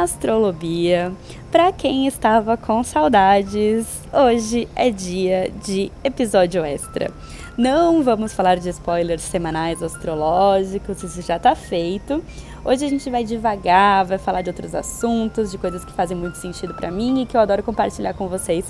Astrolobia. Para quem estava com saudades, hoje é dia de episódio extra. Não vamos falar de spoilers semanais astrológicos, isso já está feito. Hoje a gente vai devagar, vai falar de outros assuntos, de coisas que fazem muito sentido para mim e que eu adoro compartilhar com vocês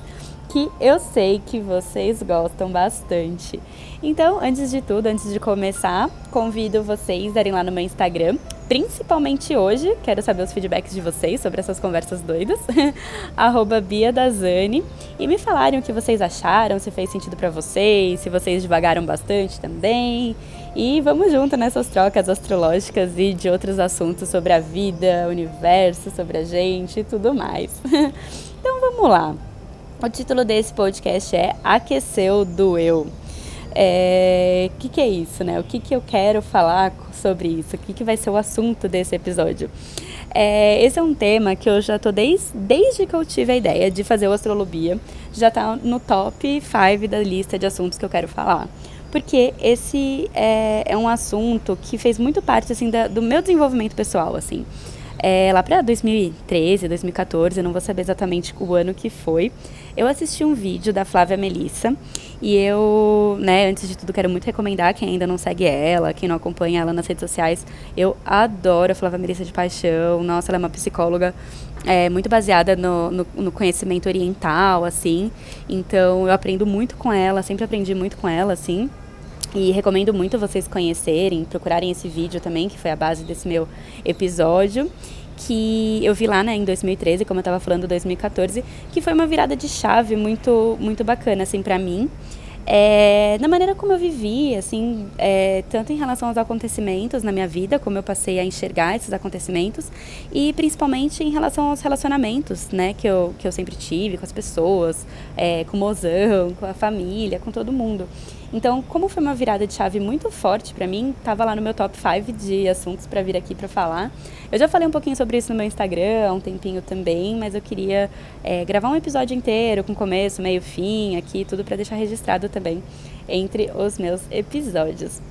que eu sei que vocês gostam bastante. Então, antes de tudo, antes de começar, convido vocês a irem lá no meu Instagram, principalmente hoje, quero saber os feedbacks de vocês sobre essas conversas doidas, arroba Bia Dazani, e me falarem o que vocês acharam, se fez sentido para vocês, se vocês devagaram bastante também. E vamos junto nessas trocas astrológicas e de outros assuntos sobre a vida, o universo, sobre a gente e tudo mais. então vamos lá. O título desse podcast é Aqueceu do Eu. É, que, que é isso, né? O que, que eu quero falar sobre isso? O que, que vai ser o assunto desse episódio? É, esse é um tema que eu já tô desde, desde que eu tive a ideia de fazer o Astrolobia, já tá no top 5 da lista de assuntos que eu quero falar. Porque esse é, é um assunto que fez muito parte, assim, da, do meu desenvolvimento pessoal, assim. É, lá para 2013, 2014, eu não vou saber exatamente o ano que foi, eu assisti um vídeo da Flávia Melissa e eu, né, antes de tudo, quero muito recomendar quem ainda não segue ela, quem não acompanha ela nas redes sociais. Eu adoro a Flávia Melissa de paixão. Nossa, ela é uma psicóloga é, muito baseada no, no, no, conhecimento oriental, assim. Então, eu aprendo muito com ela, sempre aprendi muito com ela, assim. E recomendo muito vocês conhecerem, procurarem esse vídeo também, que foi a base desse meu episódio que eu vi lá né, em 2013, como eu estava falando, 2014, que foi uma virada de chave muito, muito bacana assim, para mim. É, na maneira como eu vivi, assim, é, tanto em relação aos acontecimentos na minha vida, como eu passei a enxergar esses acontecimentos, e principalmente em relação aos relacionamentos, né, que eu, que eu sempre tive com as pessoas, é, com o mozão, com a família, com todo mundo. Então, como foi uma virada de chave muito forte para mim, estava lá no meu top 5 de assuntos para vir aqui para falar. Eu já falei um pouquinho sobre isso no meu Instagram há um tempinho também, mas eu queria é, gravar um episódio inteiro, com começo, meio, fim, aqui, tudo para deixar registrado também entre os meus episódios.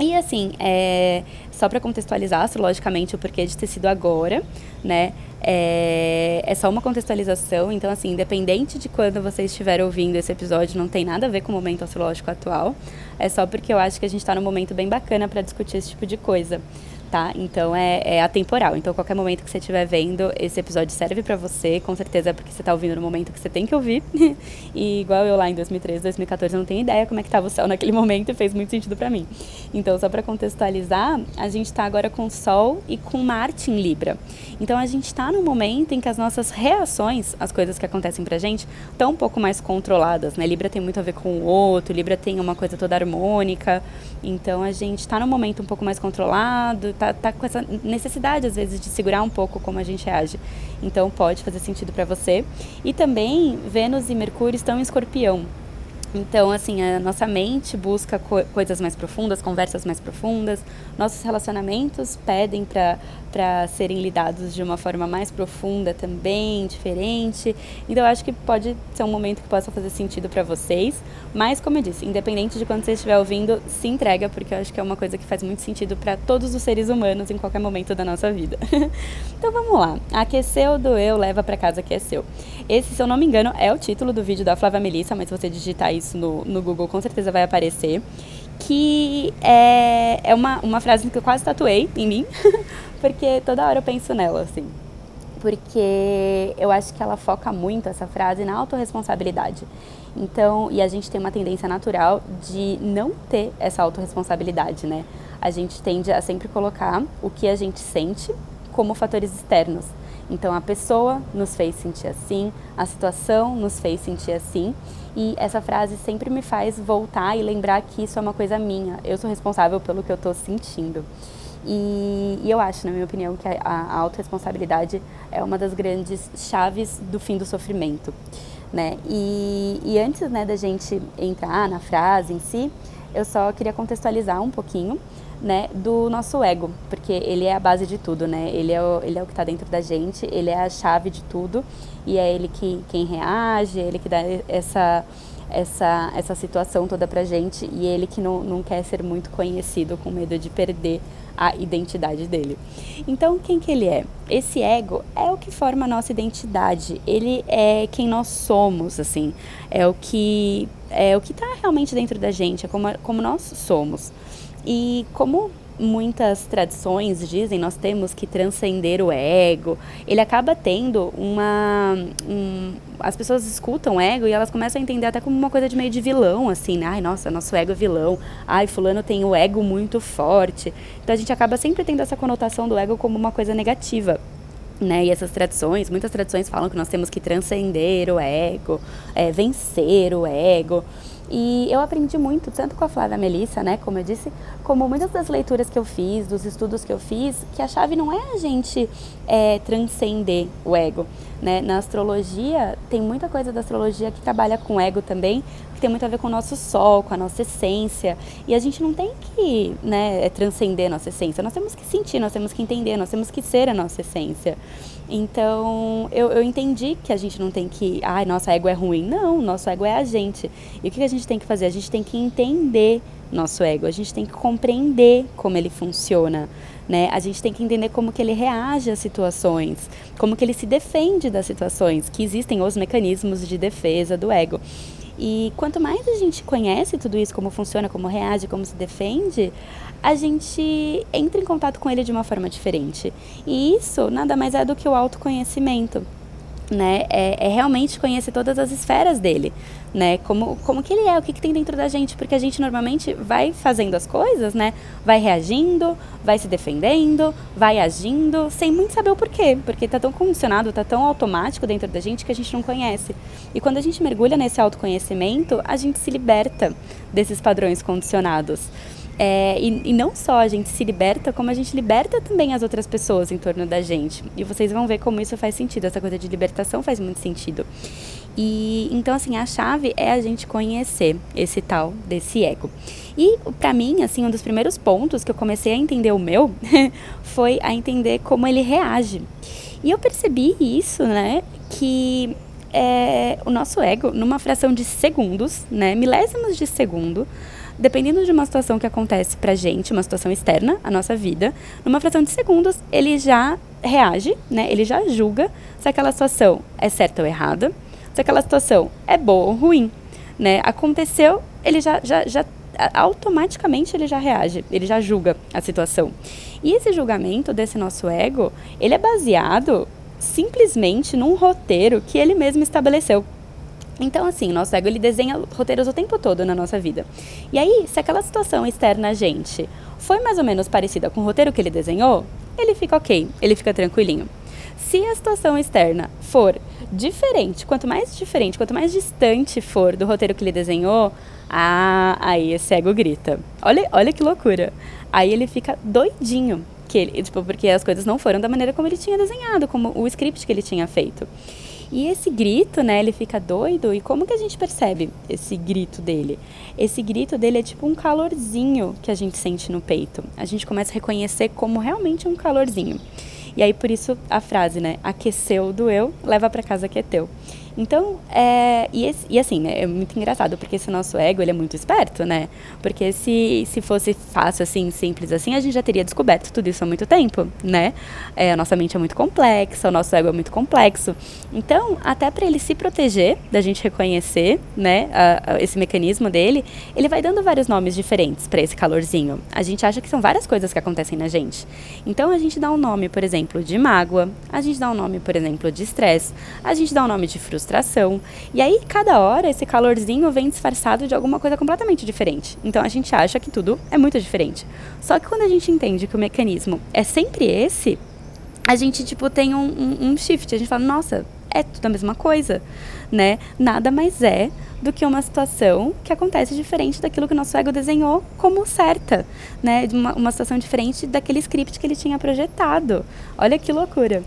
E assim, é, só para contextualizar astrologicamente o porquê de ter sido agora, né? É, é só uma contextualização, então assim, independente de quando você estiver ouvindo esse episódio, não tem nada a ver com o momento astrológico atual. É só porque eu acho que a gente está num momento bem bacana para discutir esse tipo de coisa tá? Então é, é atemporal. Então, qualquer momento que você estiver vendo, esse episódio serve para você, com certeza é porque você tá ouvindo no momento que você tem que ouvir. e igual eu lá em 2013, 2014, eu não tenho ideia como é que tava o céu naquele momento e fez muito sentido para mim. Então, só para contextualizar, a gente tá agora com Sol e com Marte em Libra. Então, a gente tá num momento em que as nossas reações às coisas que acontecem pra gente estão um pouco mais controladas, né? Libra tem muito a ver com o outro, Libra tem uma coisa toda harmônica. Então, a gente tá num momento um pouco mais controlado, tá, tá com essa necessidade, às vezes, de segurar um pouco como a gente age. Então, pode fazer sentido para você. E também, Vênus e Mercúrio estão em escorpião. Então, assim, a nossa mente busca co coisas mais profundas, conversas mais profundas. Nossos relacionamentos pedem para serem lidados de uma forma mais profunda também, diferente. Então, acho que pode ser um momento que possa fazer sentido para vocês. Mas, como eu disse, independente de quando você estiver ouvindo, se entrega, porque eu acho que é uma coisa que faz muito sentido para todos os seres humanos em qualquer momento da nossa vida. então, vamos lá. Aqueceu do eu, leva para casa que seu. Esse, se eu não me engano, é o título do vídeo da Flávia Melissa, mas se você digitar no, no Google, com certeza vai aparecer. Que é, é uma, uma frase que eu quase tatuei em mim, porque toda hora eu penso nela, assim. Porque eu acho que ela foca muito essa frase na autorresponsabilidade. Então, e a gente tem uma tendência natural de não ter essa autorresponsabilidade, né? A gente tende a sempre colocar o que a gente sente como fatores externos. Então a pessoa nos fez sentir assim, a situação nos fez sentir assim, e essa frase sempre me faz voltar e lembrar que isso é uma coisa minha. Eu sou responsável pelo que eu estou sentindo. E, e, eu acho, na minha opinião, que a, a autorresponsabilidade é uma das grandes chaves do fim do sofrimento. Né? E, e antes né, da gente entrar na frase em si, eu só queria contextualizar um pouquinho né, do nosso ego, porque ele é a base de tudo, né? Ele é o, ele é o que está dentro da gente, ele é a chave de tudo e é ele que quem reage, é ele que dá essa essa, essa situação toda pra gente e ele que não, não quer ser muito conhecido com medo de perder a identidade dele. Então, quem que ele é? Esse ego é o que forma a nossa identidade. Ele é quem nós somos, assim. É o que é o que está realmente dentro da gente, é como, como nós somos. E como muitas tradições dizem, nós temos que transcender o ego. Ele acaba tendo uma. Um, as pessoas escutam ego e elas começam a entender até como uma coisa de meio de vilão, assim, né? Ai, nossa, nosso ego é vilão. Ai, fulano tem o ego muito forte. Então a gente acaba sempre tendo essa conotação do ego como uma coisa negativa. Né? E essas tradições, muitas tradições falam que nós temos que transcender o ego, é, vencer o ego. E eu aprendi muito, tanto com a Flávia Melissa, né, como eu disse, como muitas das leituras que eu fiz, dos estudos que eu fiz, que a chave não é a gente é, transcender o ego. Né? Na astrologia, tem muita coisa da astrologia que trabalha com ego também, tem muito a ver com o nosso sol, com a nossa essência. E a gente não tem que né, transcender a nossa essência, nós temos que sentir, nós temos que entender, nós temos que ser a nossa essência. Então, eu, eu entendi que a gente não tem que, ai, nosso ego é ruim. Não, nosso ego é a gente. E o que a gente tem que fazer? A gente tem que entender nosso ego, a gente tem que compreender como ele funciona. Né? A gente tem que entender como que ele reage às situações, como que ele se defende das situações, que existem os mecanismos de defesa do ego. E quanto mais a gente conhece tudo isso, como funciona, como reage, como se defende, a gente entra em contato com ele de uma forma diferente. E isso nada mais é do que o autoconhecimento. Né? É, é, realmente conhecer todas as esferas dele, né? Como, como que ele é, o que, que tem dentro da gente, porque a gente normalmente vai fazendo as coisas, né? Vai reagindo, vai se defendendo, vai agindo, sem muito saber o porquê, porque tá tão condicionado, tá tão automático dentro da gente que a gente não conhece. E quando a gente mergulha nesse autoconhecimento, a gente se liberta desses padrões condicionados. É, e, e, não só a gente se liberta, como a gente liberta também as outras pessoas em torno da gente. E vocês vão ver como isso faz sentido, essa coisa de libertação faz muito sentido. E então assim, a chave é a gente conhecer esse tal desse ego. E para mim, assim, um dos primeiros pontos que eu comecei a entender o meu foi a entender como ele reage. E eu percebi isso, né, que é, o nosso ego, numa fração de segundos, né, milésimos de segundo, dependendo de uma situação que acontece pra gente, uma situação externa à nossa vida, numa fração de segundos, ele já reage, né? Ele já julga se aquela situação é certa ou errada, se aquela situação é boa ou ruim, né? Aconteceu, ele já, já, já automaticamente ele já reage, ele já julga a situação. E esse julgamento desse nosso ego, ele é baseado simplesmente num roteiro que ele mesmo estabeleceu. Então, assim, o nosso ego ele desenha roteiros o tempo todo na nossa vida. E aí, se aquela situação externa a gente foi mais ou menos parecida com o roteiro que ele desenhou, ele fica ok, ele fica tranquilinho. Se a situação externa for diferente, quanto mais diferente, quanto mais distante for do roteiro que ele desenhou, ah, aí esse ego grita. Olha, olha que loucura. Aí ele fica doidinho, que ele, tipo, porque as coisas não foram da maneira como ele tinha desenhado, como o script que ele tinha feito. E esse grito, né, ele fica doido. E como que a gente percebe esse grito dele? Esse grito dele é tipo um calorzinho que a gente sente no peito. A gente começa a reconhecer como realmente um calorzinho. E aí por isso a frase, né, aqueceu, doeu, leva para casa que é teu. Então, é, e, esse, e, assim, né, é muito engraçado, porque esse nosso ego, ele é muito esperto, né? Porque se, se fosse fácil, assim, simples assim, a gente já teria descoberto tudo isso há muito tempo, né? É, a nossa mente é muito complexa, o nosso ego é muito complexo. Então, até para ele se proteger, da gente reconhecer, né, a, a, esse mecanismo dele, ele vai dando vários nomes diferentes para esse calorzinho. A gente acha que são várias coisas que acontecem na gente. Então, a gente dá um nome, por exemplo, de mágoa, a gente dá um nome, por exemplo, de estresse, a gente dá um nome de frustração, frustração. E aí, cada hora, esse calorzinho vem disfarçado de alguma coisa completamente diferente. Então, a gente acha que tudo é muito diferente. Só que quando a gente entende que o mecanismo é sempre esse, a gente, tipo, tem um, um, um shift. A gente fala, nossa, é tudo a mesma coisa, né? Nada mais é do que uma situação que acontece diferente daquilo que o nosso ego desenhou como certa, né? Uma, uma situação diferente daquele script que ele tinha projetado. Olha que loucura.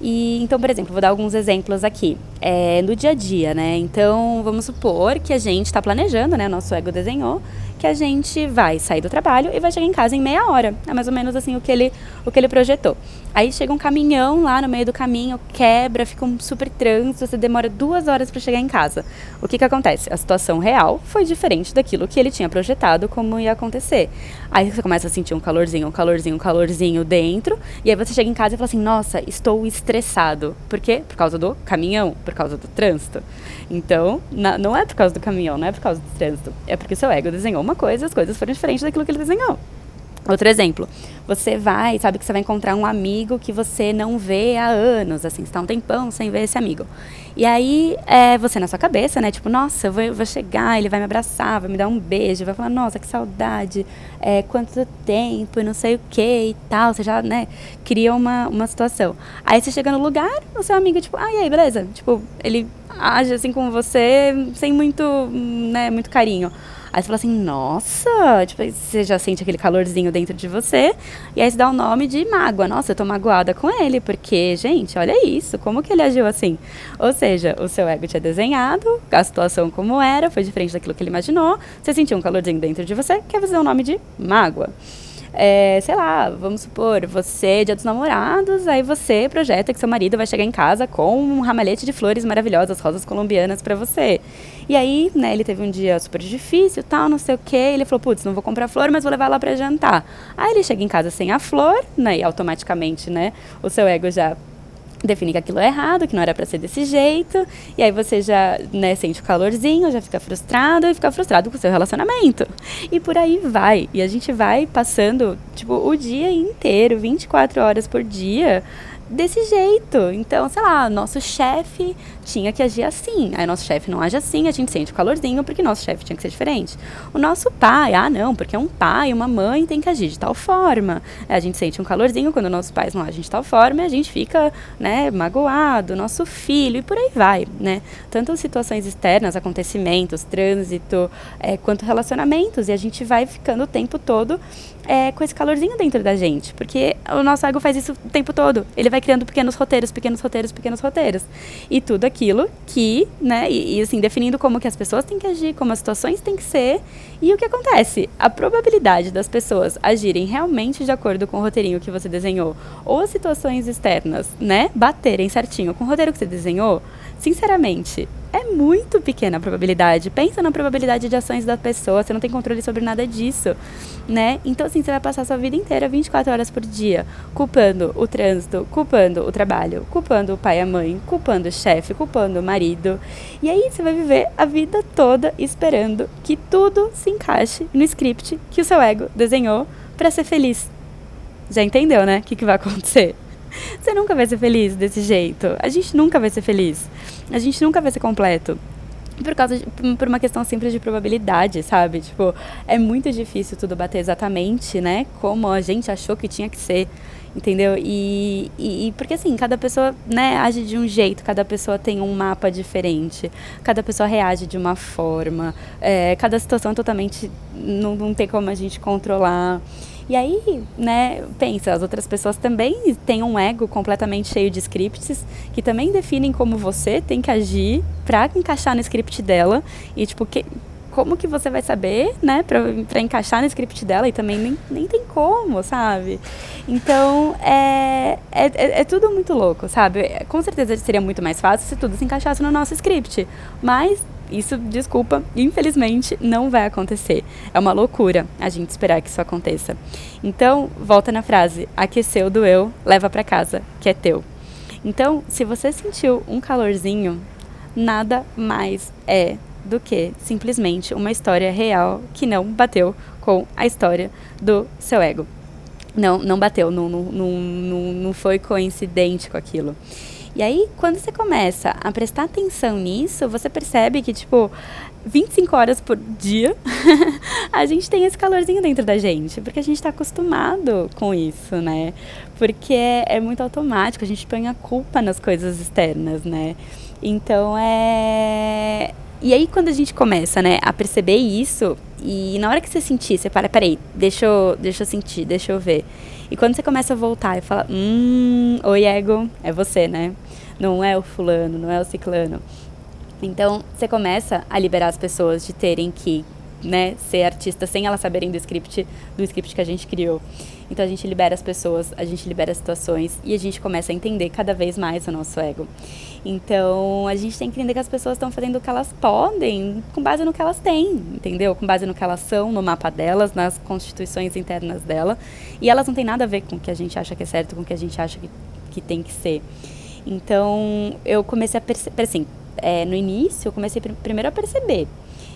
E então, por exemplo, vou dar alguns exemplos aqui. É, no dia a dia, né? Então, vamos supor que a gente está planejando, né? Nosso ego desenhou que a gente vai sair do trabalho e vai chegar em casa em meia hora. É mais ou menos assim o que ele, o que ele projetou. Aí chega um caminhão lá no meio do caminho, quebra, fica um super trânsito, você demora duas horas para chegar em casa. O que, que acontece? A situação real foi diferente daquilo que ele tinha projetado como ia acontecer. Aí você começa a sentir um calorzinho, um calorzinho, um calorzinho dentro, e aí você chega em casa e fala assim: Nossa, estou estressado. Por quê? Por causa do caminhão, por causa do trânsito. Então, na, não é por causa do caminhão, não é por causa do trânsito. É porque seu ego desenhou uma coisa, as coisas foram diferentes daquilo que ele desenhou. Outro exemplo, você vai, sabe que você vai encontrar um amigo que você não vê há anos, assim, está um tempão sem ver esse amigo. E aí, é, você na sua cabeça, né, tipo, nossa, eu vou, vou chegar, ele vai me abraçar, vai me dar um beijo, vai falar, nossa, que saudade, é, quanto tempo, não sei o que e tal, você já, né, cria uma, uma situação. Aí você chega no lugar, o seu amigo, tipo, ah, e aí, beleza? Tipo, ele age assim com você sem muito, né, muito carinho. Aí você fala assim, nossa, tipo, você já sente aquele calorzinho dentro de você. E aí você dá o nome de mágoa. Nossa, eu tô magoada com ele, porque, gente, olha isso, como que ele agiu assim? Ou seja, o seu ego tinha desenhado, a situação como era, foi diferente daquilo que ele imaginou. Você sentiu um calorzinho dentro de você, quer fazer o nome de mágoa. É, sei lá, vamos supor, você, dia dos namorados, aí você projeta que seu marido vai chegar em casa com um ramalhete de flores maravilhosas, rosas colombianas para você. E aí, né, ele teve um dia super difícil, tal, não sei o que, ele falou, putz, não vou comprar flor, mas vou levar lá para jantar. Aí ele chega em casa sem a flor, né, e automaticamente, né, o seu ego já definir que aquilo é errado, que não era para ser desse jeito, e aí você já né, sente o calorzinho, já fica frustrado e fica frustrado com o seu relacionamento. E por aí vai. E a gente vai passando, tipo, o dia inteiro, 24 horas por dia, desse jeito. Então, sei lá, nosso chefe tinha que agir assim. Aí nosso chefe não age assim, a gente sente o calorzinho porque nosso chefe tinha que ser diferente. O nosso pai, ah, não, porque é um pai, uma mãe tem que agir de tal forma. A gente sente um calorzinho quando nossos pais não agem de tal forma e a gente fica, né, magoado, nosso filho e por aí vai, né? Tanto situações externas, acontecimentos, trânsito, é, quanto relacionamentos e a gente vai ficando o tempo todo é, com esse calorzinho dentro da gente, porque o nosso ego faz isso o tempo todo. Ele vai criando pequenos roteiros, pequenos roteiros, pequenos roteiros. E tudo aquilo que, né, e, e, assim, definindo como que as pessoas têm que agir, como as situações têm que ser, e o que acontece? A probabilidade das pessoas agirem realmente de acordo com o roteirinho que você desenhou, ou as situações externas, né, baterem certinho com o roteiro que você desenhou, sinceramente, é muito pequena a probabilidade. Pensa na probabilidade de ações da pessoa, você não tem controle sobre nada disso, né? Então, assim, você vai passar sua vida inteira, 24 horas por dia, culpando o trânsito, culpando o trabalho, culpando o pai e a mãe, culpando o chefe, culpando o marido. E aí você vai viver a vida toda esperando que tudo se encaixe no script que o seu ego desenhou para ser feliz. Já entendeu, né? O que, que vai acontecer? Você nunca vai ser feliz desse jeito. A gente nunca vai ser feliz. A gente nunca vai ser completo por causa de, por uma questão simples de probabilidade, sabe? Tipo, é muito difícil tudo bater exatamente, né? Como a gente achou que tinha que ser, entendeu? E, e, porque assim, cada pessoa, né, age de um jeito, cada pessoa tem um mapa diferente, cada pessoa reage de uma forma, é, cada situação é totalmente não, não tem como a gente controlar. E aí, né, pensa, as outras pessoas também têm um ego completamente cheio de scripts que também definem como você tem que agir para encaixar no script dela. E tipo, que, como que você vai saber, né, para encaixar no script dela e também nem, nem tem como, sabe? Então, é, é, é, é tudo muito louco, sabe? Com certeza seria muito mais fácil se tudo se encaixasse no nosso script, mas isso, desculpa, infelizmente não vai acontecer. É uma loucura a gente esperar que isso aconteça. Então, volta na frase: aqueceu, doeu, leva para casa, que é teu. Então, se você sentiu um calorzinho, nada mais é do que simplesmente uma história real que não bateu com a história do seu ego. Não, não bateu, não, não, não, não foi coincidente com aquilo. E aí, quando você começa a prestar atenção nisso, você percebe que, tipo, 25 horas por dia, a gente tem esse calorzinho dentro da gente, porque a gente está acostumado com isso, né? Porque é, muito automático, a gente põe a culpa nas coisas externas, né? Então é. E aí, quando a gente começa, né, a perceber isso, e na hora que você sentir, você para, peraí, deixa eu, deixa eu sentir, deixa eu ver. E quando você começa a voltar e fala, hum, oi ego, é você, né? Não é o fulano, não é o ciclano. Então, você começa a liberar as pessoas de terem que né, ser artista sem elas saberem do script, do script que a gente criou. Então a gente libera as pessoas, a gente libera as situações e a gente começa a entender cada vez mais o nosso ego. Então a gente tem que entender que as pessoas estão fazendo o que elas podem com base no que elas têm, entendeu? Com base no que elas são, no mapa delas, nas constituições internas dela. E elas não têm nada a ver com o que a gente acha que é certo, com o que a gente acha que, que tem que ser. Então eu comecei a perceber, assim, é, no início eu comecei pr primeiro a perceber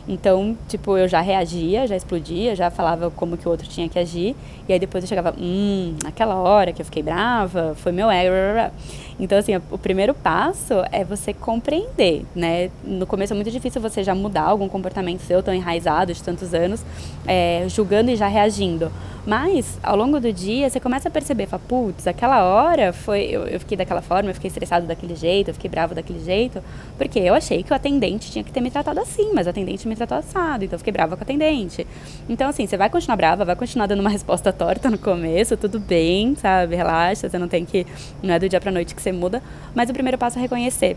então, tipo, eu já reagia, já explodia, já falava como que o outro tinha que agir. E aí depois eu chegava, hum, naquela hora que eu fiquei brava, foi meu erro. Então, assim, o primeiro passo é você compreender, né? No começo é muito difícil você já mudar algum comportamento seu tão enraizado de tantos anos, é, julgando e já reagindo. Mas, ao longo do dia, você começa a perceber, fala, putz, aquela hora foi, eu, eu fiquei daquela forma, eu fiquei estressado daquele jeito, eu fiquei bravo daquele jeito, porque eu achei que o atendente tinha que ter me tratado assim, mas o atendente me tratou assado, então fiquei brava com o atendente. Então, assim, você vai continuar brava, vai continuar dando uma resposta torta no começo, tudo bem, sabe? Relaxa, você não tem que, não é do dia pra noite que você muda, mas o primeiro passo é reconhecer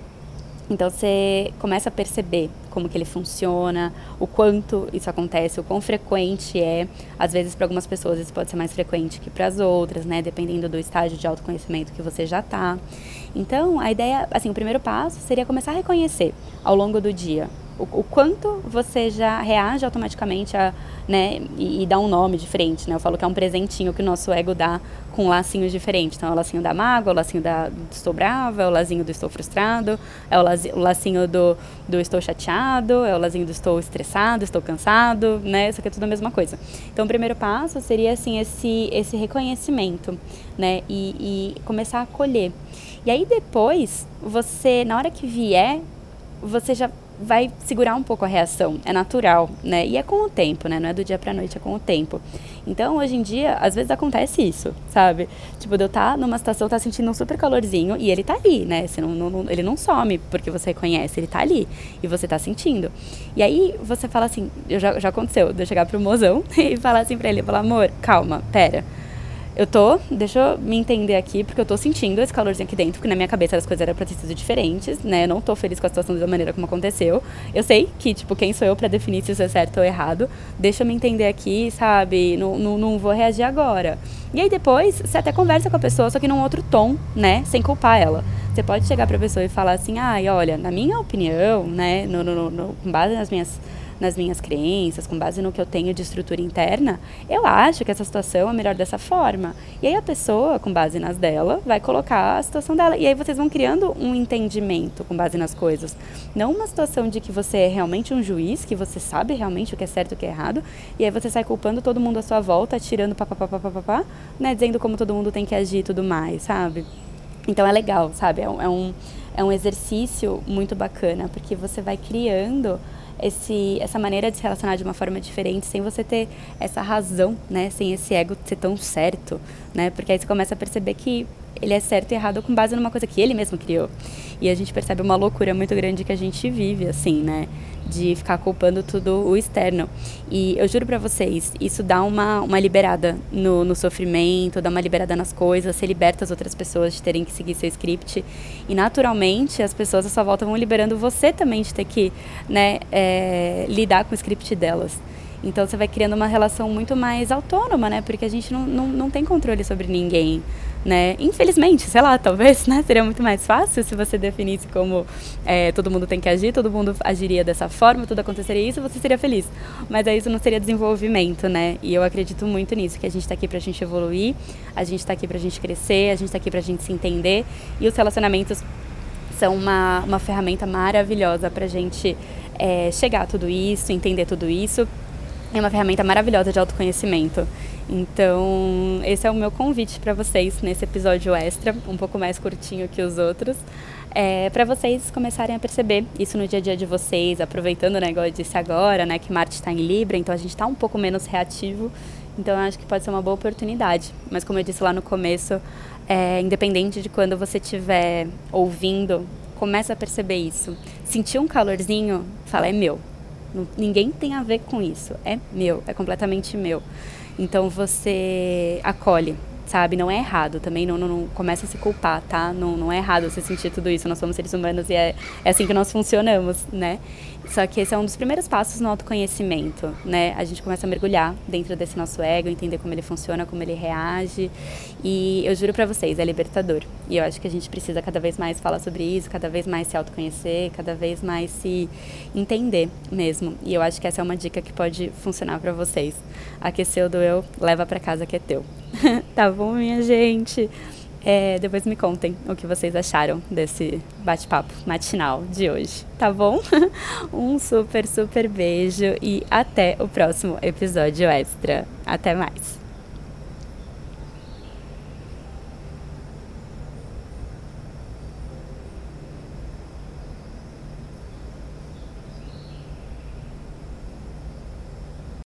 então você começa a perceber como que ele funciona, o quanto isso acontece, o quão frequente é. Às vezes para algumas pessoas isso pode ser mais frequente que para as outras, né, dependendo do estágio de autoconhecimento que você já está. Então, a ideia, assim, o primeiro passo seria começar a reconhecer ao longo do dia o, o quanto você já reage automaticamente a, né, e, e, dá um nome diferente, né? Eu falo que é um presentinho que o nosso ego dá com lacinhos diferentes. Então, é o lacinho da mágoa, o lacinho da do estou brava, é o lacinho do estou frustrado, é o lacinho do, do estou chateado, é o lacinho do estou estressado, estou cansado, né? Isso aqui é tudo a mesma coisa. Então, o primeiro passo seria, assim, esse, esse reconhecimento, né? E, e começar a acolher. E aí, depois, você, na hora que vier, você já vai segurar um pouco a reação, é natural, né? E é com o tempo, né? Não é do dia pra noite, é com o tempo. Então, hoje em dia, às vezes acontece isso, sabe? Tipo, de eu estar tá numa situação, tá sentindo um super calorzinho e ele tá ali, né? Você não, não, ele não some porque você reconhece, ele tá ali e você tá sentindo. E aí você fala assim, já, já aconteceu, de eu chegar pro mozão e falar assim pra ele, falar, amor, calma, pera eu tô, deixa eu me entender aqui, porque eu tô sentindo esse calorzinho aqui dentro, porque na minha cabeça as coisas eram pra ter sido diferentes, né? Eu não tô feliz com a situação da maneira como aconteceu. Eu sei que, tipo, quem sou eu para definir se isso é certo ou errado. Deixa eu me entender aqui, sabe? Não, não, não vou reagir agora. E aí depois, você até conversa com a pessoa, só que num outro tom, né? Sem culpar ela. Você pode chegar pra pessoa e falar assim, ai, olha, na minha opinião, né? No, no, no, com base nas minhas nas minhas crenças, com base no que eu tenho de estrutura interna, eu acho que essa situação é melhor dessa forma. E aí a pessoa, com base nas dela, vai colocar a situação dela. E aí vocês vão criando um entendimento com base nas coisas. Não uma situação de que você é realmente um juiz, que você sabe realmente o que é certo e o que é errado, e aí você sai culpando todo mundo à sua volta, tirando papapá, né, dizendo como todo mundo tem que agir e tudo mais, sabe? Então é legal, sabe? É um, é um, é um exercício muito bacana, porque você vai criando esse, essa maneira de se relacionar de uma forma diferente, sem você ter essa razão, né? Sem esse ego ser tão certo, né? Porque aí você começa a perceber que ele é certo e errado com base numa coisa que ele mesmo criou. E a gente percebe uma loucura muito grande que a gente vive, assim, né? De ficar culpando tudo o externo. E eu juro para vocês, isso dá uma, uma liberada no, no sofrimento, dá uma liberada nas coisas, você liberta as outras pessoas de terem que seguir seu script. E naturalmente as pessoas à sua volta vão liberando você também de ter que né, é, lidar com o script delas. Então você vai criando uma relação muito mais autônoma, né? Porque a gente não, não, não tem controle sobre ninguém, né? Infelizmente, sei lá, talvez, né? Seria muito mais fácil se você definisse como é, todo mundo tem que agir, todo mundo agiria dessa forma, tudo aconteceria isso, você seria feliz. Mas aí isso não seria desenvolvimento, né? E eu acredito muito nisso, que a gente está aqui pra gente evoluir, a gente está aqui pra gente crescer, a gente está aqui pra gente se entender e os relacionamentos são uma, uma ferramenta maravilhosa pra gente é, chegar a tudo isso, entender tudo isso é uma ferramenta maravilhosa de autoconhecimento. Então, esse é o meu convite para vocês nesse episódio extra, um pouco mais curtinho que os outros, é, para vocês começarem a perceber isso no dia a dia de vocês, aproveitando, né, igual eu disse agora, né, que Marte está em Libra, então a gente está um pouco menos reativo, então eu acho que pode ser uma boa oportunidade. Mas como eu disse lá no começo, é, independente de quando você estiver ouvindo, começa a perceber isso. Sentir um calorzinho, fala, é meu, ninguém tem a ver com isso. É meu, é completamente meu. Então você acolhe, sabe? Não é errado também, não, não, não, começa a se culpar, tá? Não, não é errado você sentir tudo isso, nós somos seres humanos e é, é assim que nós funcionamos, né? Só que esse é um dos primeiros passos no autoconhecimento, né? A gente começa a mergulhar dentro desse nosso ego, entender como ele funciona, como ele reage. E eu juro para vocês, é libertador. E eu acho que a gente precisa cada vez mais falar sobre isso, cada vez mais se autoconhecer, cada vez mais se entender mesmo. E eu acho que essa é uma dica que pode funcionar para vocês. Aqueceu do eu, leva para casa que é teu. tá bom, minha gente? É, depois me contem o que vocês acharam desse bate-papo matinal de hoje, tá bom? um super, super beijo e até o próximo episódio extra. Até mais!